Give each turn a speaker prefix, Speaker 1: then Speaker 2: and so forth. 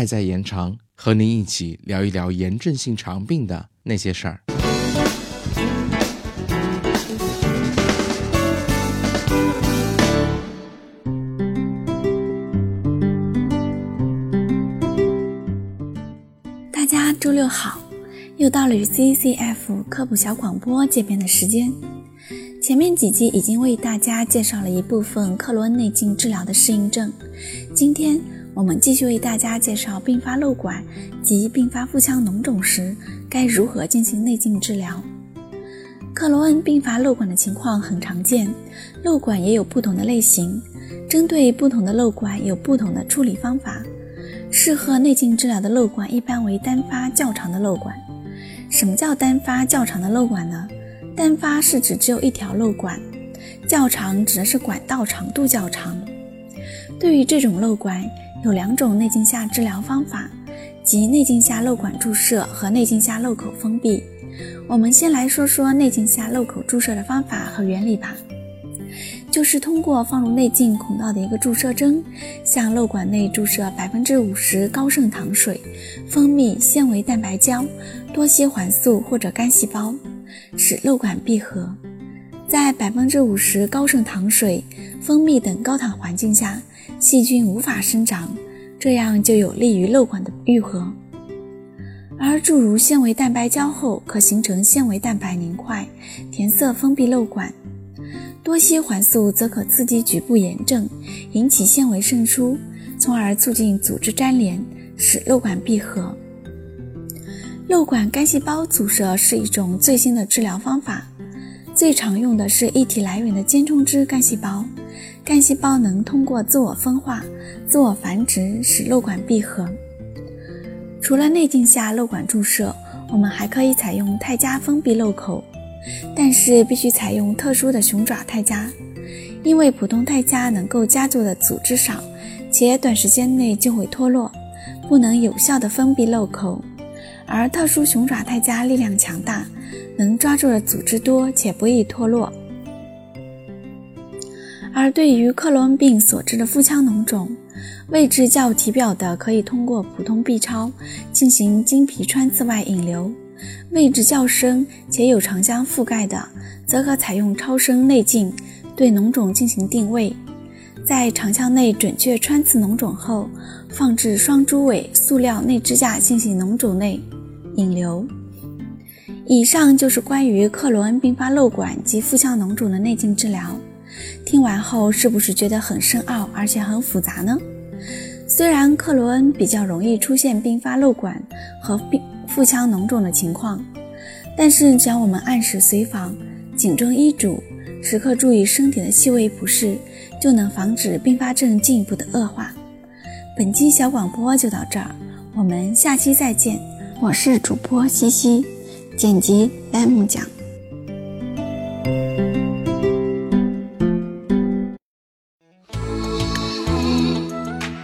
Speaker 1: 爱在延长，和您一起聊一聊炎症性肠病的那些事儿。
Speaker 2: 大家周六好，又到了与 CCF 科普小广播见面的时间。前面几集已经为大家介绍了一部分克罗恩内镜治疗的适应症，今天我们继续为大家介绍并发瘘管及并发腹腔脓肿时该如何进行内镜治疗。克罗恩并发瘘管的情况很常见，瘘管也有不同的类型，针对不同的瘘管有不同的处理方法。适合内镜治疗的瘘管一般为单发较长的瘘管。什么叫单发较长的瘘管呢？单发是指只有一条瘘管，较长指的是管道长度较长。对于这种瘘管，有两种内镜下治疗方法，即内镜下瘘管注射和内镜下瘘口封闭。我们先来说说内镜下瘘口注射的方法和原理吧。就是通过放入内镜孔道的一个注射针，向瘘管内注射百分之五十高渗糖水，蜂蜜纤维蛋白胶、多西环素或者干细胞，使瘘管闭合。在百分之五十高渗糖水、蜂蜜等高糖环境下，细菌无法生长，这样就有利于瘘管的愈合。而注入纤维蛋白胶后，可形成纤维蛋白凝块，填塞封闭瘘管。多西环素则可刺激局部炎症，引起纤维渗出，从而促进组织粘连，使瘘管闭合。瘘管干细胞注射是一种最新的治疗方法，最常用的是一体来源的间充质干细胞。干细胞能通过自我分化、自我繁殖，使瘘管闭合。除了内镜下瘘管注射，我们还可以采用肽加封闭瘘口。但是必须采用特殊的熊爪肽加，因为普通肽加能够夹住的组织少，且短时间内就会脱落，不能有效的封闭瘘口。而特殊熊爪肽加力量强大，能抓住的组织多且不易脱落。而对于克罗恩病所致的腹腔脓肿，位置较体表的可以通过普通 B 超进行经皮穿刺外引流。位置较深且有肠腔覆盖的，则可采用超声内镜对脓肿进行定位，在肠腔内准确穿刺脓肿后，放置双猪尾塑料内支架进行脓肿内引流。以上就是关于克罗恩并发瘘管及腹腔脓肿的内镜治疗。听完后是不是觉得很深奥而且很复杂呢？虽然克罗恩比较容易出现并发瘘管和并腹腔脓肿的情况，但是只要我们按时随访、谨遵医嘱，时刻注意身体的细微不适，就能防止并发症进一步的恶化。本期小广播就到这儿，我们下期再见。我是主播西西，剪辑栏目讲。